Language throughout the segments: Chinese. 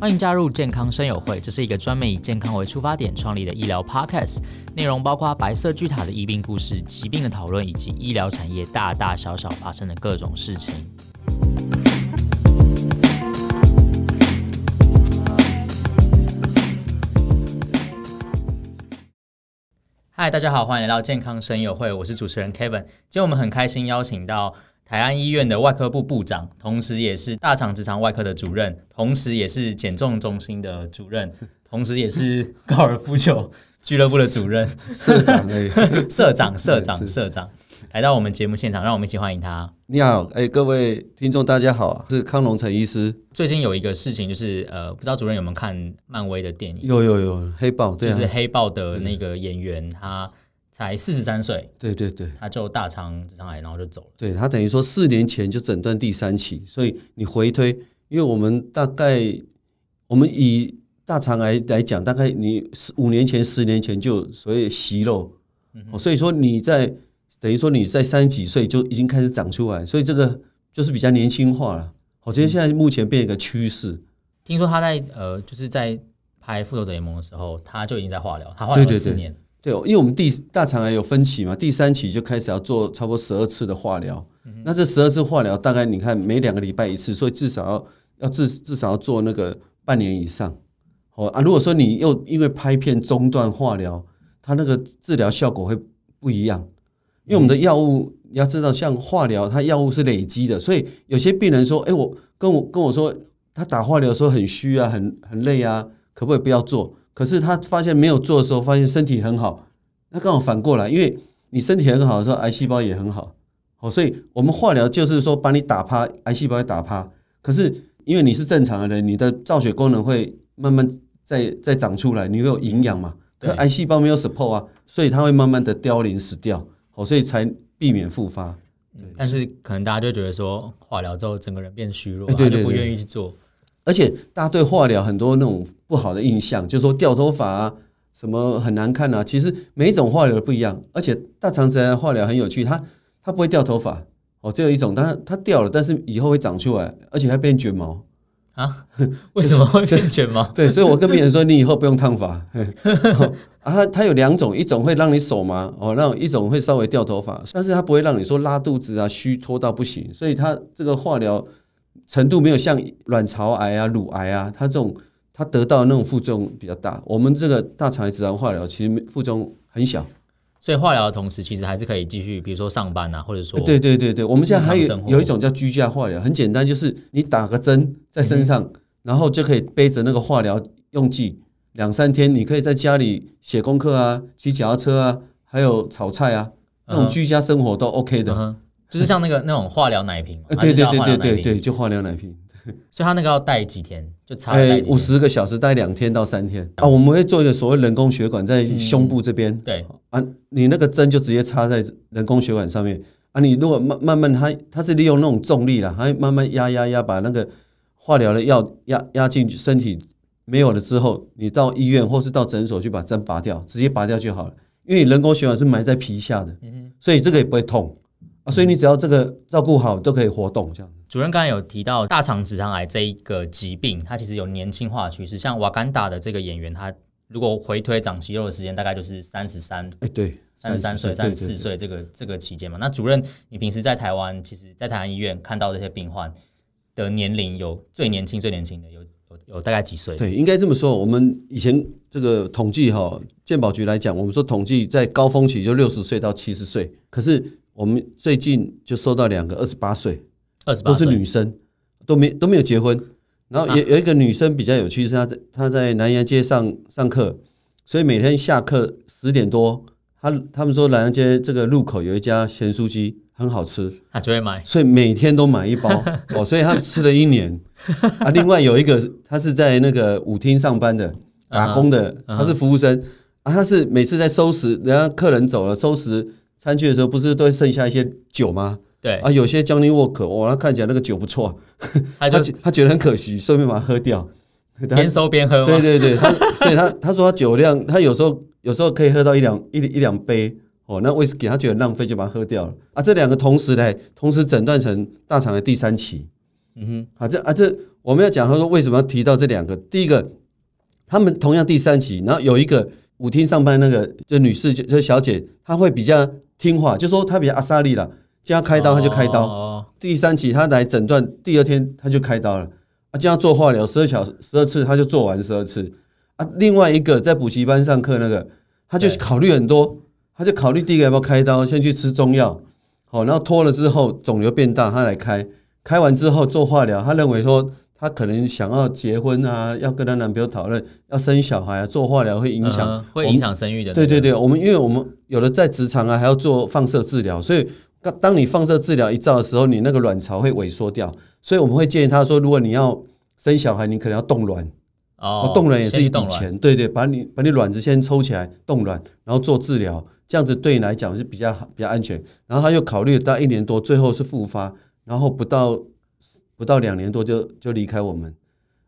欢迎加入健康生友会，这是一个专门以健康为出发点创立的医疗 podcast，内容包括白色巨塔的医病故事、疾病的讨论，以及医疗产业大大小小发生的各种事情。嗨，大家好，欢迎来到健康生友会，我是主持人 Kevin。今天我们很开心邀请到。台安医院的外科部部长，同时也是大肠直肠外科的主任，同时也是减重中心的主任，同时也是高尔夫球 俱乐部的主任，社长哎，社长，社长，社长，来到我们节目现场，让我们一起欢迎他。你好，哎，各位听众大家好，是康龙成医师。最近有一个事情，就是呃，不知道主任有没有看漫威的电影？有有有，黑豹，对啊，就是黑豹的那个演员他。才四十三岁，对对对，他就大肠直肠癌，然后就走了。对，他等于说四年前就诊断第三期，所以你回推，因为我们大概我们以大肠癌来讲，大概你五年前、十年前就所谓息肉，嗯，所以说你在等于说你在三十几岁就已经开始长出来，所以这个就是比较年轻化了。我觉得现在目前变一个趋势。听说他在呃，就是在拍《复仇者联盟》的时候，他就已经在化疗，他化疗了四年。对，因为我们第大肠癌有分期嘛，第三期就开始要做差不多十二次的化疗。嗯、那这十二次化疗，大概你看每两个礼拜一次，所以至少要要至至少要做那个半年以上。哦啊，如果说你又因为拍片中断化疗，它那个治疗效果会不一样。因为我们的药物你要知道，像化疗，它药物是累积的，所以有些病人说：“哎，我跟我跟我说，他打化疗的时候很虚啊，很很累啊，可不可以不要做？”可是他发现没有做的时候，发现身体很好。那刚好反过来，因为你身体很好的时候，癌细胞也很好。哦，所以我们化疗就是说把你打趴，癌细胞也打趴。可是因为你是正常的人，你的造血功能会慢慢再再长出来，你会有营养嘛？可癌细胞没有 support 啊，所以它会慢慢的凋零死掉。哦，所以才避免复发。但是可能大家就觉得说化疗之后整个人变虚弱，他就不愿意去做。而且大家对化疗很多那种不好的印象，就是说掉头发啊，什么很难看啊。其实每一种化疗都不一样，而且大肠直肠化疗很有趣，它它不会掉头发哦，只有一种，它它掉了，但是以后会长出来，而且还变卷毛啊？为什么会变卷毛？对，所以我跟病人说，你以后不用烫发 啊。它它有两种，一种会让你手麻哦，那种一种会稍微掉头发，但是它不会让你说拉肚子啊、虚脱到不行，所以它这个化疗。程度没有像卵巢癌啊、乳癌啊，它这种它得到的那种副作用比较大。我们这个大肠癌直肠化疗其实副作用很小，所以化疗的同时，其实还是可以继续，比如说上班啊，或者说对对对对，我们现在还有有一种叫居家化疗，很简单，就是你打个针在身上，嗯，然后就可以背着那个化疗用剂两三天，你可以在家里写功课啊、骑脚踏车啊，还有炒菜啊，那种居家生活都 OK 的。嗯就是像那个那种化疗奶瓶，对对对对对对，就化疗奶瓶。所以他那个要戴几天？就插戴五十个小时，戴两天到三天啊。我们会做一个所谓人工血管在胸部这边，对啊，你那个针就直接插在人工血管上面啊。你如果慢慢慢，它它是利用那种重力啦，它会慢慢压压压，把那个化疗的药压压进身体，没有了之后，你到医院或是到诊所去把针拔掉，直接拔掉就好了。因为你人工血管是埋在皮下的，所以这个也不会痛。啊，所以你只要这个照顾好，都可以活动这样。主任刚才有提到大肠直肠癌这一个疾病，它其实有年轻化趋势。像瓦干达的这个演员，他如果回推长肌肉的时间，大概就是三十三，哎，对，三十三岁、三十四岁这个这个期间嘛。那主任，你平时在台湾，其实，在台湾医院看到这些病患的年龄，有最年轻、最年轻的有有有大概几岁？对，应该这么说。我们以前这个统计哈，健保局来讲，我们说统计在高峰期就六十岁到七十岁，可是。我们最近就收到两个二十八岁，二十八都是女生，都没都没有结婚。然后有有一个女生比较有趣，是她在她在南阳街上上课，所以每天下课十点多，她他们说南阳街这个路口有一家咸酥鸡很好吃，她就会买，所以每天都买一包 哦，所以她吃了一年。啊，另外有一个她是在那个舞厅上班的打工的，她是服务生啊，她是每次在收拾人家客人走了收拾。餐具的时候不是都会剩下一些酒吗？对啊，有些 Johnny Walker，哇，他看起来那个酒不错，他 他他觉得很可惜，顺便把它喝掉，边收边喝。对对对，他 所以他他说他酒量，他有时候有时候可以喝到一两一一两杯哦，那威士忌他觉得浪费就把它喝掉了啊。这两个同时呢，同时诊断成大肠的第三期嗯哼，啊这啊这我们要讲他说为什么要提到这两个？第一个，他们同样第三期，然后有一个舞厅上班那个就女士就就小姐，她会比较听话，就说她比较阿莎力了，叫她开刀她就开刀。哦，第三期她来诊断，第二天她就开刀了。啊，叫她做化疗十二小时十二次，她就做完十二次。啊，另外一个在补习班上课那个，她就考虑很多。她就考虑第一个要不要开刀，先去吃中药，好，然后拖了之后肿瘤变大，她来开，开完之后做化疗。她认为说他可能想要结婚啊，要跟她男朋友讨论要生小孩啊，做化疗会影响、嗯，会影响生育的。对对对，我们因为我们有的在职场啊，还要做放射治疗，所以当当你放射治疗一照的时候，你那个卵巢会萎缩掉，所以我们会建议她说，如果你要生小孩，你可能要冻卵。哦，冻卵也是一笔钱，对对，把你把你卵子先抽起来冻卵，然后做治疗。这样子对你来讲是比较好，比较安全。然后他又考虑到一年多，最后是复发，然后不到不到两年多就就离开我们。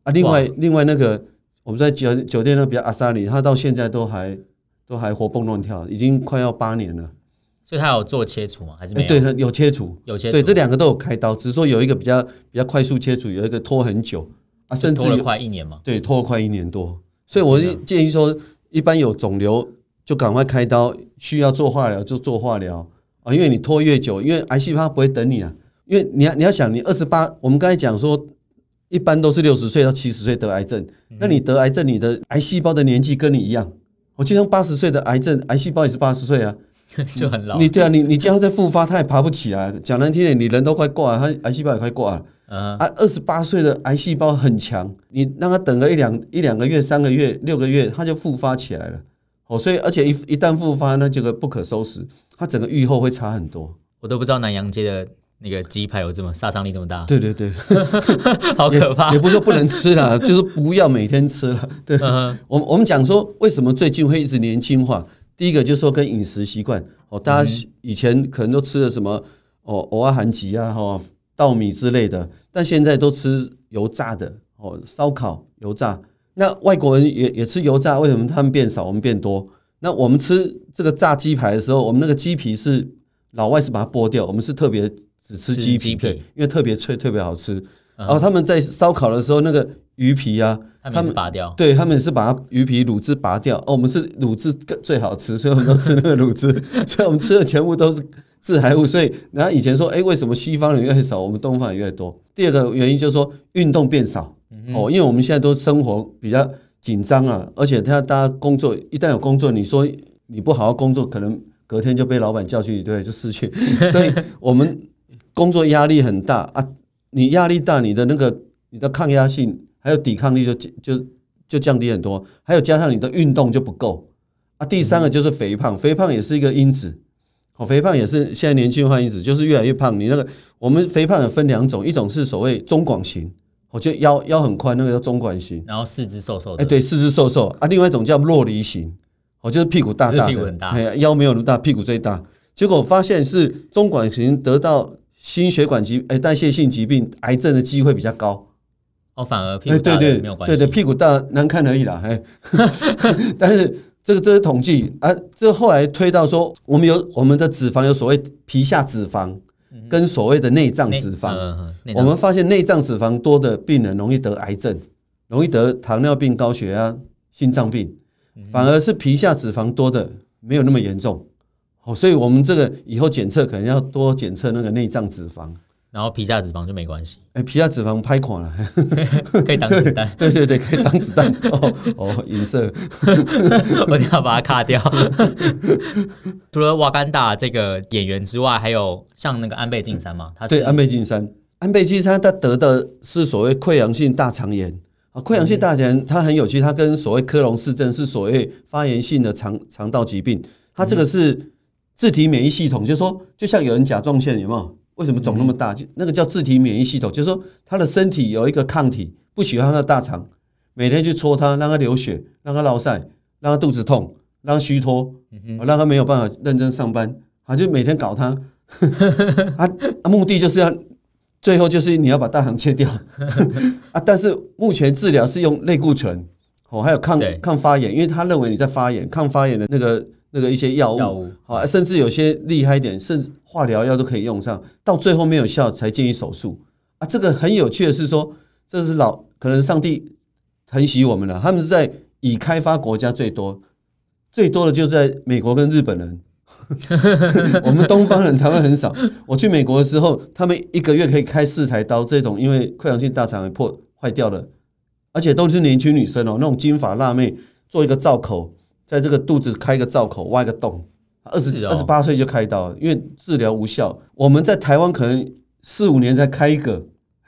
啊，另外另外那个我们在酒酒店那个比较阿萨里，他到现在都还都还活蹦乱跳，已经快要八年了。所以他有做切除吗？还是没有？对，他有切除，有切除。对，这两个都有开刀，只是说有一个比较比较快速切除，有一个拖很久啊，甚至拖了快一年嘛。对，拖了快一年多。所以我建议说，一般有肿瘤。就赶快开刀，需要做化疗就做化疗啊！因为你拖越久，因为癌细胞不会等你啊。因为你要你要想，你二十八，我们刚才讲说，一般都是六十岁到七十岁得癌症，那你得癌症，你的癌细胞的年纪跟你一样。我就像八十岁的癌症，癌细胞也是八十岁啊，就很老。你对啊，你你将要再复发，他也爬不起来。讲难听点，你人都快挂了，他癌细胞也快挂了。啊，二十八岁的癌细胞很强，你让他等个一两一两个月、三个月、六个月，他就复发起来了。哦，所以而且一一旦复发那，这个不可收拾，它整个愈后会差很多。我都不知道南洋街的那个鸡排有这么杀伤力这么大。对对对，好可怕也！也不是说不能吃了，就是不要每天吃了。对，嗯、我们我们讲说为什么最近会一直年轻化？第一个就是说跟饮食习惯哦，大家以前可能都吃的什么哦，偶尔韩吉啊，哈，稻米之类的，但现在都吃油炸的哦，烧烤油炸。那外国人也也吃油炸，为什么他们变少，我们变多？那我们吃这个炸鸡排的时候，我们那个鸡皮是老外是把它剥掉，我们是特别只吃鸡皮，对，因为特别脆，特别好吃。然后他们在烧烤的时候，那个鱼皮啊，他们拔掉，对，他们是把它鱼皮卤汁拔掉。哦，我们是卤汁更最好吃，所以我们都吃那个卤汁。所以我们吃的全部都是致癌物。所以然后以前说，哎，为什么西方人越少，我们东方人越多？第二个原因就是说运动变少。哦，因为我们现在都生活比较紧张啊，而且他大家工作一旦有工作，你说你不好好工作，可能隔天就被老板叫去，对，就失去。所以我们工作压力很大啊，你压力大，你的那个你的抗压性还有抵抗力就就就降低很多，还有加上你的运动就不够啊。第三个就是肥胖，肥胖也是一个因子。哦，肥胖也是现在年轻化因子，就是越来越胖。你那个我们肥胖有分两种，一种是所谓中广型。我就腰腰很宽，那个叫中管型，然后四肢瘦瘦的。哎，对，四肢瘦瘦啊。另外一种叫弱梨型，我就是屁股大大的，腰没有那么大，屁股最大。结果发现是中管型得到心血管疾哎代谢性疾病癌症的机会比较高。哦，反而屁股大没有关系。对对，屁股大难看而已啦。哎，但是这个这是统计啊，这后来推到说，我们有我们的脂肪有所谓皮下脂肪。跟所谓的内脏脂肪，我们发现内脏脂肪多的病人容易得癌症，容易得糖尿病、高血压、心脏病，反而是皮下脂肪多的没有那么严重。好，所以我们这个以后检测可能要多检测那个内脏脂肪。然后皮下脂肪就没关系。哎，皮下脂肪拍垮了，可以挡子弹。对对对，可以挡子弹。哦哦，银色，我一定要把它卡掉。除了瓦甘达这个演员之外，还有像那个安倍晋三嘛？他是对安倍晋三，安倍晋三他得的是所谓溃疡性大肠炎啊。溃疡性大肠炎它很有趣，它跟所谓科隆氏症是所谓发炎性的肠肠道疾病。它这个是自体免疫系统，就是说就像有人甲状腺有没有？为什么肿那么大？就那个叫自体免疫系统，就是说他的身体有一个抗体，不喜欢他的大肠，每天去戳他，让他流血，让他落晒，让他肚子痛，让他虚脱，让他没有办法认真上班，他，就每天搞他，啊，目的就是要最后就是你要把大肠切掉，啊，但是目前治疗是用类固醇，哦，还有抗抗发炎，因为他认为你在发炎，抗发炎的那个。那个一些药物，好，甚至有些厉害一点，甚至化疗药都可以用上。到最后没有效才建议手术。啊，这个很有趣的是说，这是老可能上帝疼惜我们了，他们是在已开发国家最多，最多的就在美国跟日本人。我们东方人台湾很少。我去美国的时候，他们一个月可以开四台刀，这种因为溃疡性大肠癌破坏掉了，而且都是年轻女生哦，那种金发辣妹，做一个造口，在这个肚子开一个造口，挖一个洞，二十二十八岁就开刀，因为治疗无效。我们在台湾可能四五年才开一个，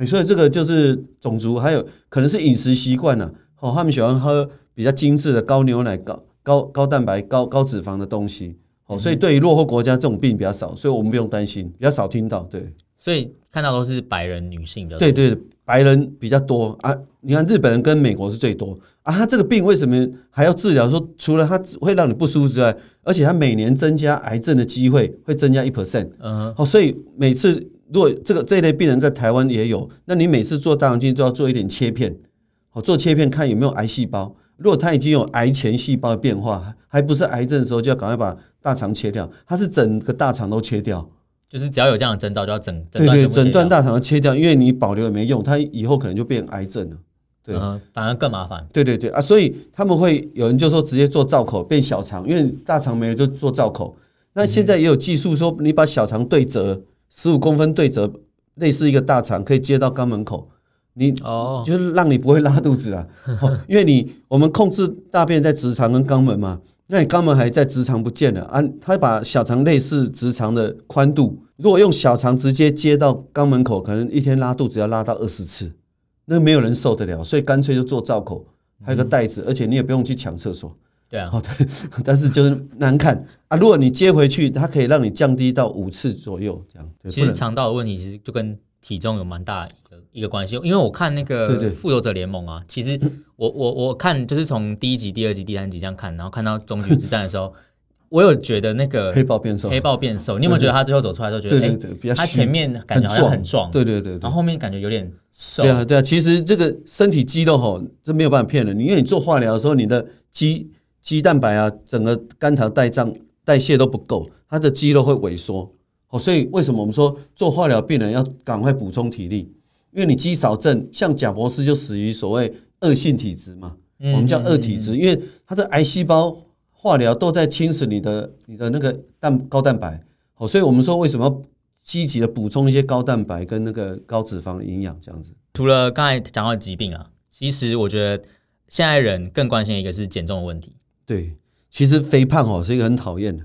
所以这个就是种族，还有可能是饮食习惯呐。哦，他们喜欢喝比较精致的高牛奶、高高高蛋白、高高脂肪的东西。哦，所以对于落后国家，这种病比较少，所以我们不用担心，比较少听到。对，所以看到都是白人女性的。对对，白人比较多啊。你看日本人跟美国是最多啊。他这个病为什么还要治疗？说除了它会让你不舒服之外，而且他每年增加癌症的机会会增加一 percent。嗯。哦，所以每次如果这个这一类病人在台湾也有，那你每次做大肠镜都要做一点切片，哦，做切片看有没有癌细胞。如果他已经有癌前细胞的变化，还不是癌症的时候，就要赶快把。大肠切掉，它是整个大肠都切掉，就是只要有这样的征兆，就要整对对，整段大肠要切掉，因为你保留也没用，它以后可能就变癌症了，对，嗯，反而更麻烦。对对对啊，所以他们会有人就说直接做造口变小肠，因为大肠没有就做造口。那现在也有技术说，你把小肠对折十五公分对折，类似一个大肠，可以接到肛门口，你哦，就是让你不会拉肚子啊，因为你我们控制大便在直肠跟肛门嘛。那你肛门还在直肠不见了啊？他把小肠类似直肠的宽度，如果用小肠直接接到肛门口，可能一天拉肚子要拉到二十次，那没有人受得了，所以干脆就做造口，还有个袋子，而且你也不用去抢厕所。对啊，但是就是难看啊。如果你接回去，它可以让你降低到五次左右这样。其实肠道的问题其实就跟体重有蛮大一个一个关系，因为我看那个《复仇者联盟》啊，其实我我我看就是从第一集、第二集、第三集这样看，然后看到终局之战的时候，我有觉得那个黑豹变瘦，黑豹变瘦，你有没有觉得他最后走出来的时候觉得，哎，他前面感觉好像很壮，对对对，然后后面感觉有点瘦，对啊对啊，其实这个身体肌肉吼，这没有办法骗人，因为你做化疗的时候，你的肌肌蛋白啊，整个肝糖代谢代谢都不够，它的肌肉会萎缩。哦，所以为什么我们说做化疗病人要赶快补充体力？因为你肌少症，像贾博士就死于所谓恶性体质嘛，我们叫恶体质，因为他的癌细胞化疗都在侵蚀你的你的那个蛋高蛋白。好，所以我们说为什么要积极的补充一些高蛋白跟那个高脂肪的营养这样子？除了刚才讲到的疾病啊，其实我觉得现在人更关心一个是减重的问题。对，其实肥胖哦是一个很讨厌的。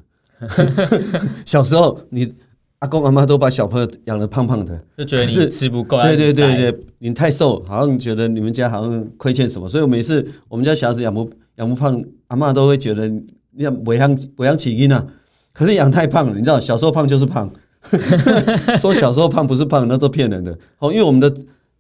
小时候你。阿公阿妈都把小朋友养得胖胖的，就觉得你吃不够。对对对对，你太瘦，好像觉得你们家好像亏欠什么。所以我每次我们家小孩子养不养不胖，阿妈都会觉得你要不养不养起因啊。可是养太胖了，你知道，小时候胖就是胖。说小时候胖不是胖，那都骗人的。哦，因为我们的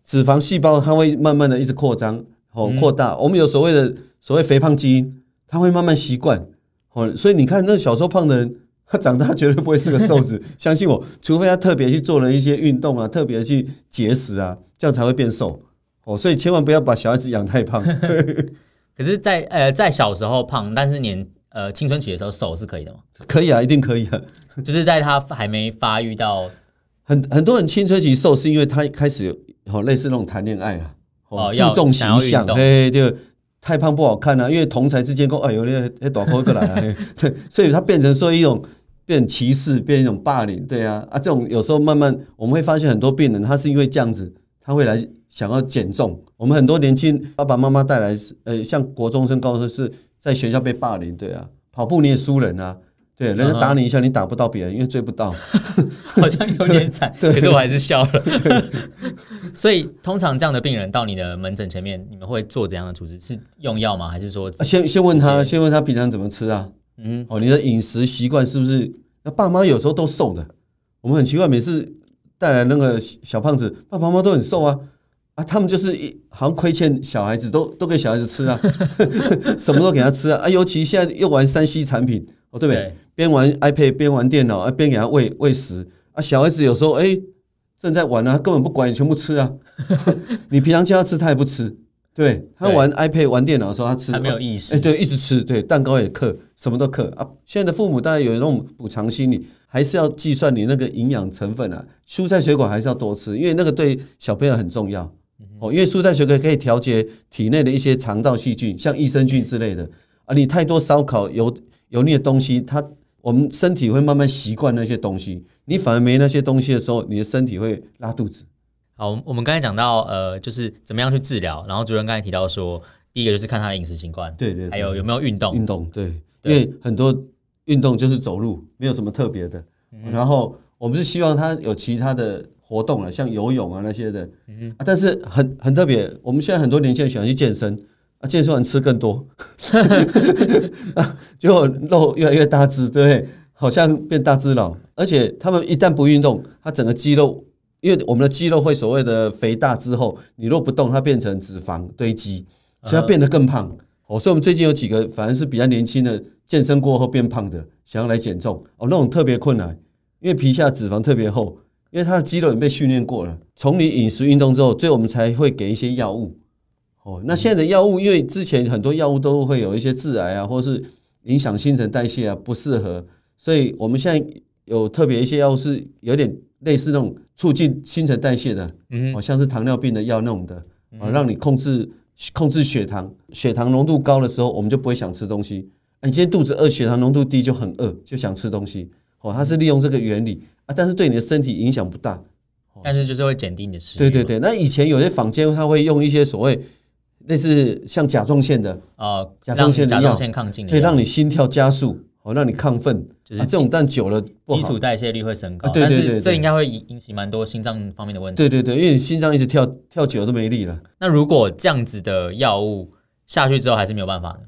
脂肪细胞它会慢慢的一直扩张，哦扩大。我们有所谓的所谓肥胖基因，它会慢慢习惯。哦，所以你看那小时候胖的人。他长大绝对不会是个瘦子，相信我，除非他特别去做了一些运动啊，特别去节食啊，这样才会变瘦哦。所以千万不要把小孩子养太胖。可是在，在呃在小时候胖，但是年呃青春期的时候瘦是可以的吗？可以啊，一定可以啊。就是在他还没发育到很很多人青春期瘦，是因为他开始有哦类似那种谈恋爱啊，哦注重形象，对对。太胖不好看啊，因为同侪之间说，哎呦，那那短裤过来啊，对，所以他变成说一种。变歧视，变一种霸凌，对啊，啊，这种有时候慢慢我们会发现很多病人，他是因为这样子，他会来想要减重。我们很多年轻爸爸妈妈带来，呃，像国中生、高中生是在学校被霸凌，对啊，跑步你也输人啊，对，人家打你一下，你打不到别人，因为追不到，好像有点惨，可是我还是笑了。所以通常这样的病人到你的门诊前面，你们会做怎样的处置？是用药吗？还是说先先问他，先问他平常怎么吃啊？嗯，哦，你的饮食习惯是不是？那爸妈有时候都瘦的，我们很奇怪，每次带来那个小胖子，爸爸妈妈都很瘦啊，啊，他们就是一好像亏欠小孩子，都都给小孩子吃啊，什么都给他吃啊，啊，尤其现在又玩三 C 产品，哦，对不对？边玩 iPad 边玩电脑，啊，边给他喂喂食，啊，小孩子有时候哎正在玩啊，他根本不管你，全部吃啊，你平常叫他吃他也不吃。对他玩 iPad 玩电脑的时候，他吃他没有意识，哎、欸，对，一直吃，对，蛋糕也嗑，什么都嗑啊。现在的父母当然有那种补偿心理，还是要计算你那个营养成分啊，蔬菜水果还是要多吃，因为那个对小朋友很重要哦。因为蔬菜水果可以调节体内的一些肠道细菌，像益生菌之类的啊。你太多烧烤油油腻的东西，它我们身体会慢慢习惯那些东西，你反而没那些东西的时候，你的身体会拉肚子。好，我们刚才讲到，呃，就是怎么样去治疗。然后主任刚才提到说，第一个就是看他的饮食习惯，对，对对，还有有没有运动。运动对，对，因为很多运动就是走路，没有什么特别的。嗯、然后我们是希望他有其他的活动啊，像游泳啊那些的。但是很很特别，我们现在很多年轻人喜欢去健身啊，健身完吃更多，结果肉越来越大只，对不对？好像变大只佬。而且他们一旦不运动，他整个肌肉。因为我们的肌肉会所谓的肥大之后，你若不动，它变成脂肪堆积，所以它变得更胖。哦，所以我们最近有几个反而是比较年轻的，健身过后变胖的，想要来减重哦，那种特别困难，因为皮下脂肪特别厚，因为他的肌肉也被训练过了。从你饮食运动之后，所以我们才会给一些药物。哦，那现在的药物，因为之前很多药物都会有一些致癌啊，或是影响新陈代谢啊，不适合，所以我们现在有特别一些药物是有点。类似那种促进新陈代谢的，嗯，哦像是糖尿病的药那种的，啊，让你控制控制血糖，血糖浓度高的时候，我们就不会想吃东西。你今天肚子饿，血糖浓度低就很饿，就想吃东西。哦，它是利用这个原理啊，但是对你的身体影响不大。但是就是会减低你的食欲。对对对，那以前有些坊间他会用一些所谓类似像甲状腺的啊，甲状腺亢进，可以让你心跳加速。哦，让你亢奋，就是、啊、这种，但久了，基础代谢率会升高。对对对，这应该会引引起蛮多心脏方面的问题。对对对，因为你心脏一直跳跳久了都没力了。那如果这样子的药物下去之后还是没有办法呢？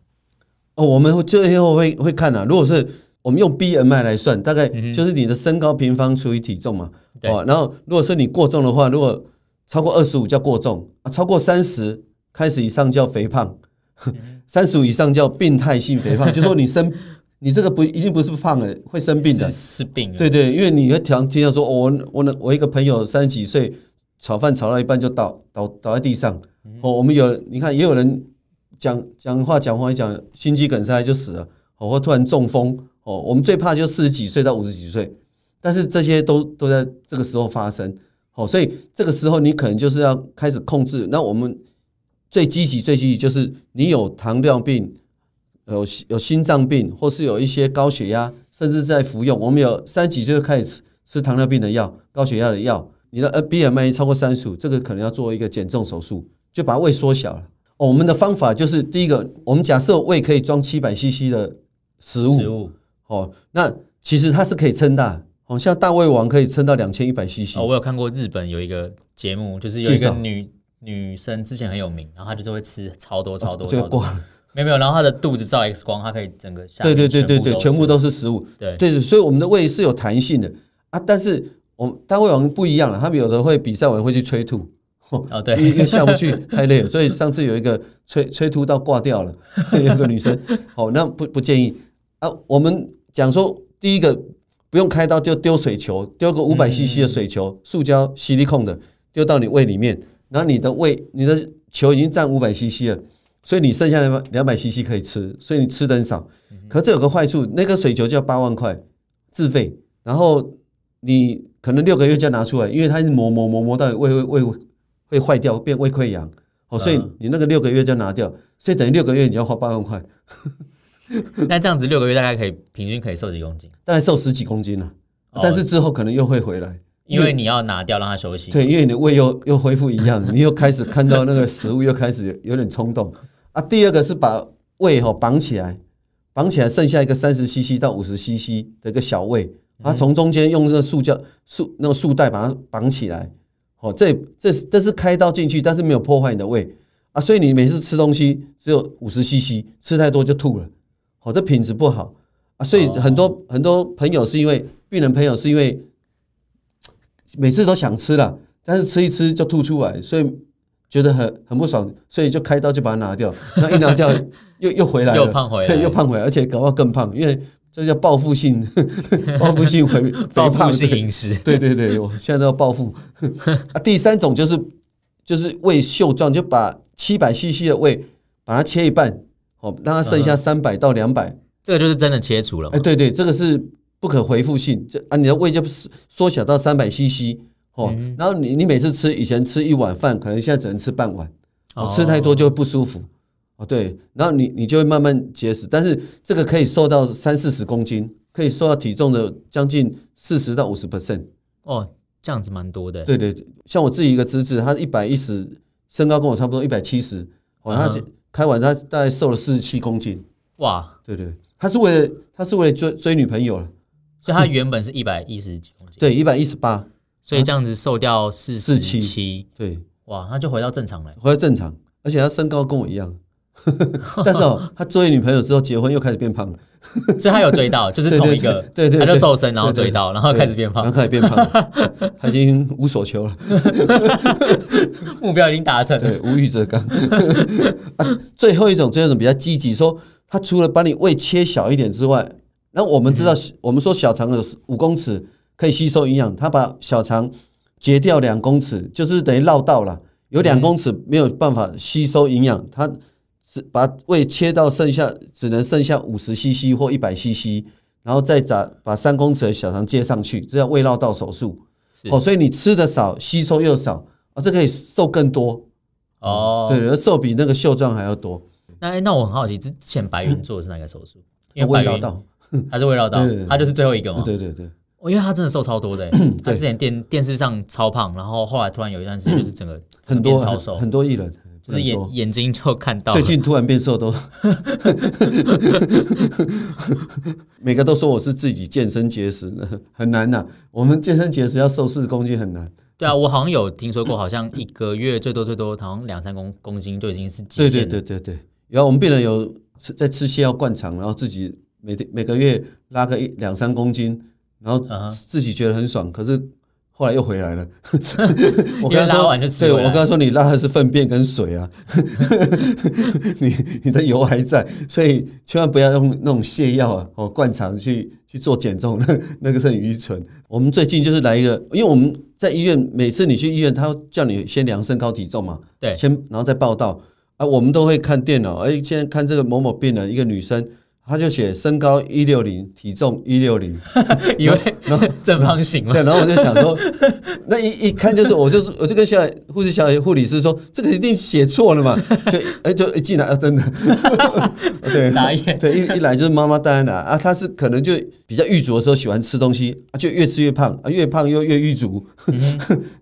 哦，我们最后会会看啊。如果是我们用 BMI 来算，大概就是你的身高平方除以体重嘛。哦、嗯，然后如果是你过重的话，如果超过二十五叫过重啊，超过三十开始以上叫肥胖，三十五以上叫病态性肥胖，就说你生。你这个不一定不是胖的，会生病的，是，是病。对对，因为你会常听到说，我我我一个朋友三十几岁，炒饭炒到一半就倒倒倒在地上。哦，我们有你看也有人讲讲话讲话一讲心肌梗塞就死了，哦，或突然中风。哦，我们最怕就四十几岁到五十几岁，但是这些都都在这个时候发生。哦，所以这个时候你可能就是要开始控制。那我们最积极最积极就是你有糖尿病。有有心脏病，或是有一些高血压，甚至在服用。我们有三十几岁就开始吃吃糖尿病的药、高血压的药。你的呃 BMI 超过三十五，这个可能要做一个减重手术，就把胃缩小了。哦，我们的方法就是第一个，我们假设胃可以装七百 CC 的食物，食物哦，那其实它是可以撑大，哦，像大胃王可以撑到两千一百 CC。哦，我有看过日本有一个节目，就是有一个女女生之前很有名，然后她就是会吃超多超多超多。没有没有，然后她的肚子照 X 光，它可以整个下。对对对对对，全部都是食物。对对，所以我们的胃是有弹性的啊，但是我们大胃王不一样了，他们有的会比赛完会去催吐。哦，对，因为下不去太累了，所以上次有一个催催吐到挂掉了，有个女生。好，那不不建议啊。我们讲说，第一个不用开刀就丢水球，丢个五百 CC 的水球，塑胶吸力控的，丢到你胃里面，然后你的胃你的球已经占五百 CC 了。所以你剩下两百两百 CC 可以吃，所以你吃的很少。可是这有个坏处，那个水球就要八万块自费，然后你可能六个月就要拿出来，因为它是磨磨磨磨到胃胃胃会坏掉，变胃溃疡。哦，所以你那个六个月就要拿掉，所以等于六个月你要花八万块。那这样子六个月大概可以平均可以瘦几公斤？大概瘦十几公斤了，但是之后可能又会回来。因为你要拿掉让它休息，对，因为你的胃又又恢复一样，你又开始看到那个食物，又开始 有点冲动啊。第二个是把胃哈绑起来，绑起来剩下一个三十 CC 到五十 CC 的一个小胃，啊，从中间用这个塑胶塑那个束带把它绑起来。哦，这这这是开刀进去，但是没有破坏你的胃啊，所以你每次吃东西只有五十 CC，吃太多就吐了。哦，这品质不好啊，所以很多很多朋友是因为病人朋友是因为。每次都想吃了，但是吃一吃就吐出来，所以觉得很很不爽，所以就开刀就把它拿掉。那一拿掉 又又回来了，又胖回来，对，又胖回来，而且搞到更胖，因为这叫报复性 报复性肥 肥胖性饮食。对对对，我现在都要报复 啊。第三种就是就是胃袖状，就把七百 CC 的胃，把它切一半，哦，让它剩下三百到两百，嗯，这个就是真的切除了。哎，对对，这个是不可回复性，这啊，你的胃就缩小到三百 CC，哦，嗯、然后你你每次吃，以前吃一碗饭，可能现在只能吃半碗，哦，吃太多就会不舒服，哦，对，然后你你就会慢慢节食，但是这个可以瘦到三四十公斤，可以瘦到体重的将近四十到五十 percent，哦，这样子蛮多的。对对，像我自己一个侄子，他一百一十。身高跟我差不多一百七十，哦，他开完他大概瘦了四十七公斤，哇，对对，他是为了他是为了追追女朋友了，所以他原本是一百一十几公斤，对，一百一十八，所以这样子瘦掉四十七，对，哇，他就回到正常了，回到正常，而且他身高跟我一样，但是哦，他追女朋友之后结婚又开始变胖了。所以他有追到，就是同一个，对对，他就瘦身，然后追到，然后开始变胖，然后开始变胖，他已经无所求了，目标已经达成，对，无欲则刚。最后一种，最后一种比较积极，说他除了把你胃切小一点之外，那我们知道，我们说小肠有五公尺可以吸收营养，他把小肠截掉两公尺，就是等于绕道了，有两公尺没有办法吸收营养，他。把胃切到剩下只能剩下五十 CC 或一百 CC，然后再把把三公尺的小肠接上去，这叫胃绕道手术。哦，所以你吃的少，吸收又少啊，这可以瘦更多哦。对，而瘦比那个秀壮还要多。那那我很好奇，之前白云做的是哪个手术？因为胃绕道，他是胃绕道，他就是最后一个嘛。对对对，因为他真的瘦超多的，他之前电电视上超胖，然后后来突然有一段时间就是整个很多超瘦，很多艺人。就是眼眼睛就看到，最近突然变瘦都，每个都说我是自己健身节食呢，很难呐。我们健身节食要瘦四十公斤很难。对啊，我好像有听说过，好像一个月最多最多好像两三公公斤就已经是极限了。对对对对对。然后我们病人有吃在吃泻药灌肠，然后自己每天每个月拉个一两三公斤，然后自己觉得很爽，可是。后来又回来了，我跟他说，对，我跟他说，你拉的是粪便跟水啊，你你的油还在，所以千万不要用那种泻药啊，哦，灌肠去去做减重，那那个是很愚蠢。我们最近就是来一个，因为我们在医院，每次你去医院，他叫你先量身高体重嘛，对，先然后再报道。啊，我们都会看电脑，哎，现在看这个某某病人，一个女生。他就写身高一六零，体重一六零，以为然后正方形嘛。对，然后我就想说，那一一看就是，我就是我就跟小护士小护理师说，这个一定写错了嘛。就哎，就一进来啊，真的，对，傻眼。对，一一来就是妈妈带来啊，他是可能就比较郁卒的时候喜欢吃东西啊，就越吃越胖啊，越胖又越郁卒，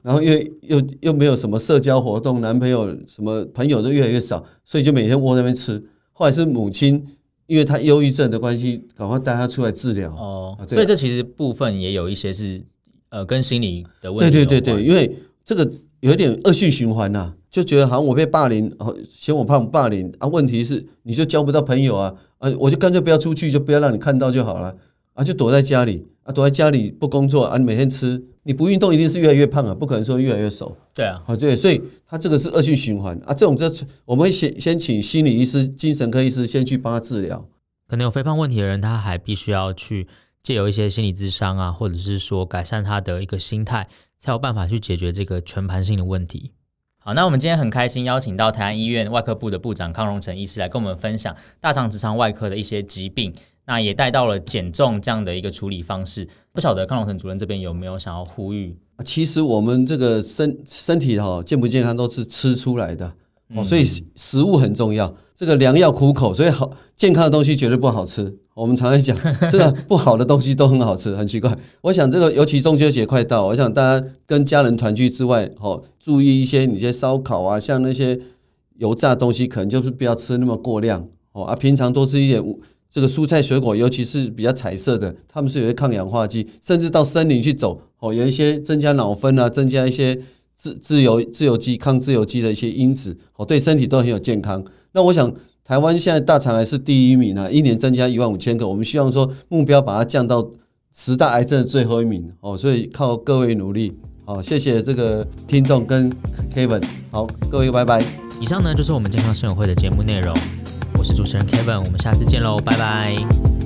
然后又又又没有什么社交活动，男朋友什么朋友都越来越少，所以就每天窝在那边吃。后来是母亲。因为他忧郁症的关系，赶快带他出来治疗。哦，啊、所以这其实部分也有一些是呃跟心理的问题。对对对对，因为这个有点恶性循环呐、啊，就觉得好像我被霸凌，哦，嫌我胖霸凌啊。问题是你就交不到朋友啊啊，我就干脆不要出去，就不要让你看到就好了啊，就躲在家里啊，躲在家里不工作啊，你每天吃。你不运动一定是越来越胖啊，不可能说越来越瘦。对啊，啊对，所以他这个是恶性循环啊。这种这我们会先先请心理医师、精神科医师先去帮他治疗。可能有肥胖问题的人，他还必须要去借由一些心理智商啊，或者是说改善他的一个心态，才有办法去解决这个全盘性的问题。好，那我们今天很开心邀请到台安医院外科部的部长康荣成医师来跟我们分享大肠直肠外科的一些疾病。那也带到了减重这样的一个处理方式，不晓得康龙成主任这边有没有想要呼吁？其实我们这个身身体哈健不健康都是吃出来的哦，所以食物很重要。这个良药苦口，所以好健康的东西绝对不好吃。我们常常讲，这个不好的东西都很好吃，很奇怪。我想这个尤其中秋节快到，我想大家跟家人团聚之外，哦，注意一些你些烧烤啊，像那些油炸东西，可能就是不要吃那么过量哦。啊，平常多吃一点。这个蔬菜水果，尤其是比较彩色的，它们是有些抗氧化剂，甚至到森林去走哦，有一些增加脑酚啊，增加一些自自由自由基、抗自由基的一些因子哦，对身体都很有健康。那我想，台湾现在大肠癌是第一名啊，一年增加一万五千个，我们希望说目标把它降到十大癌症的最后一名哦，所以靠各位努力。好，谢谢这个听众跟 Kevin，好，各位拜拜。以上呢就是我们健康生活会的节目内容。我是主持人 Kevin，我们下次见喽，拜拜。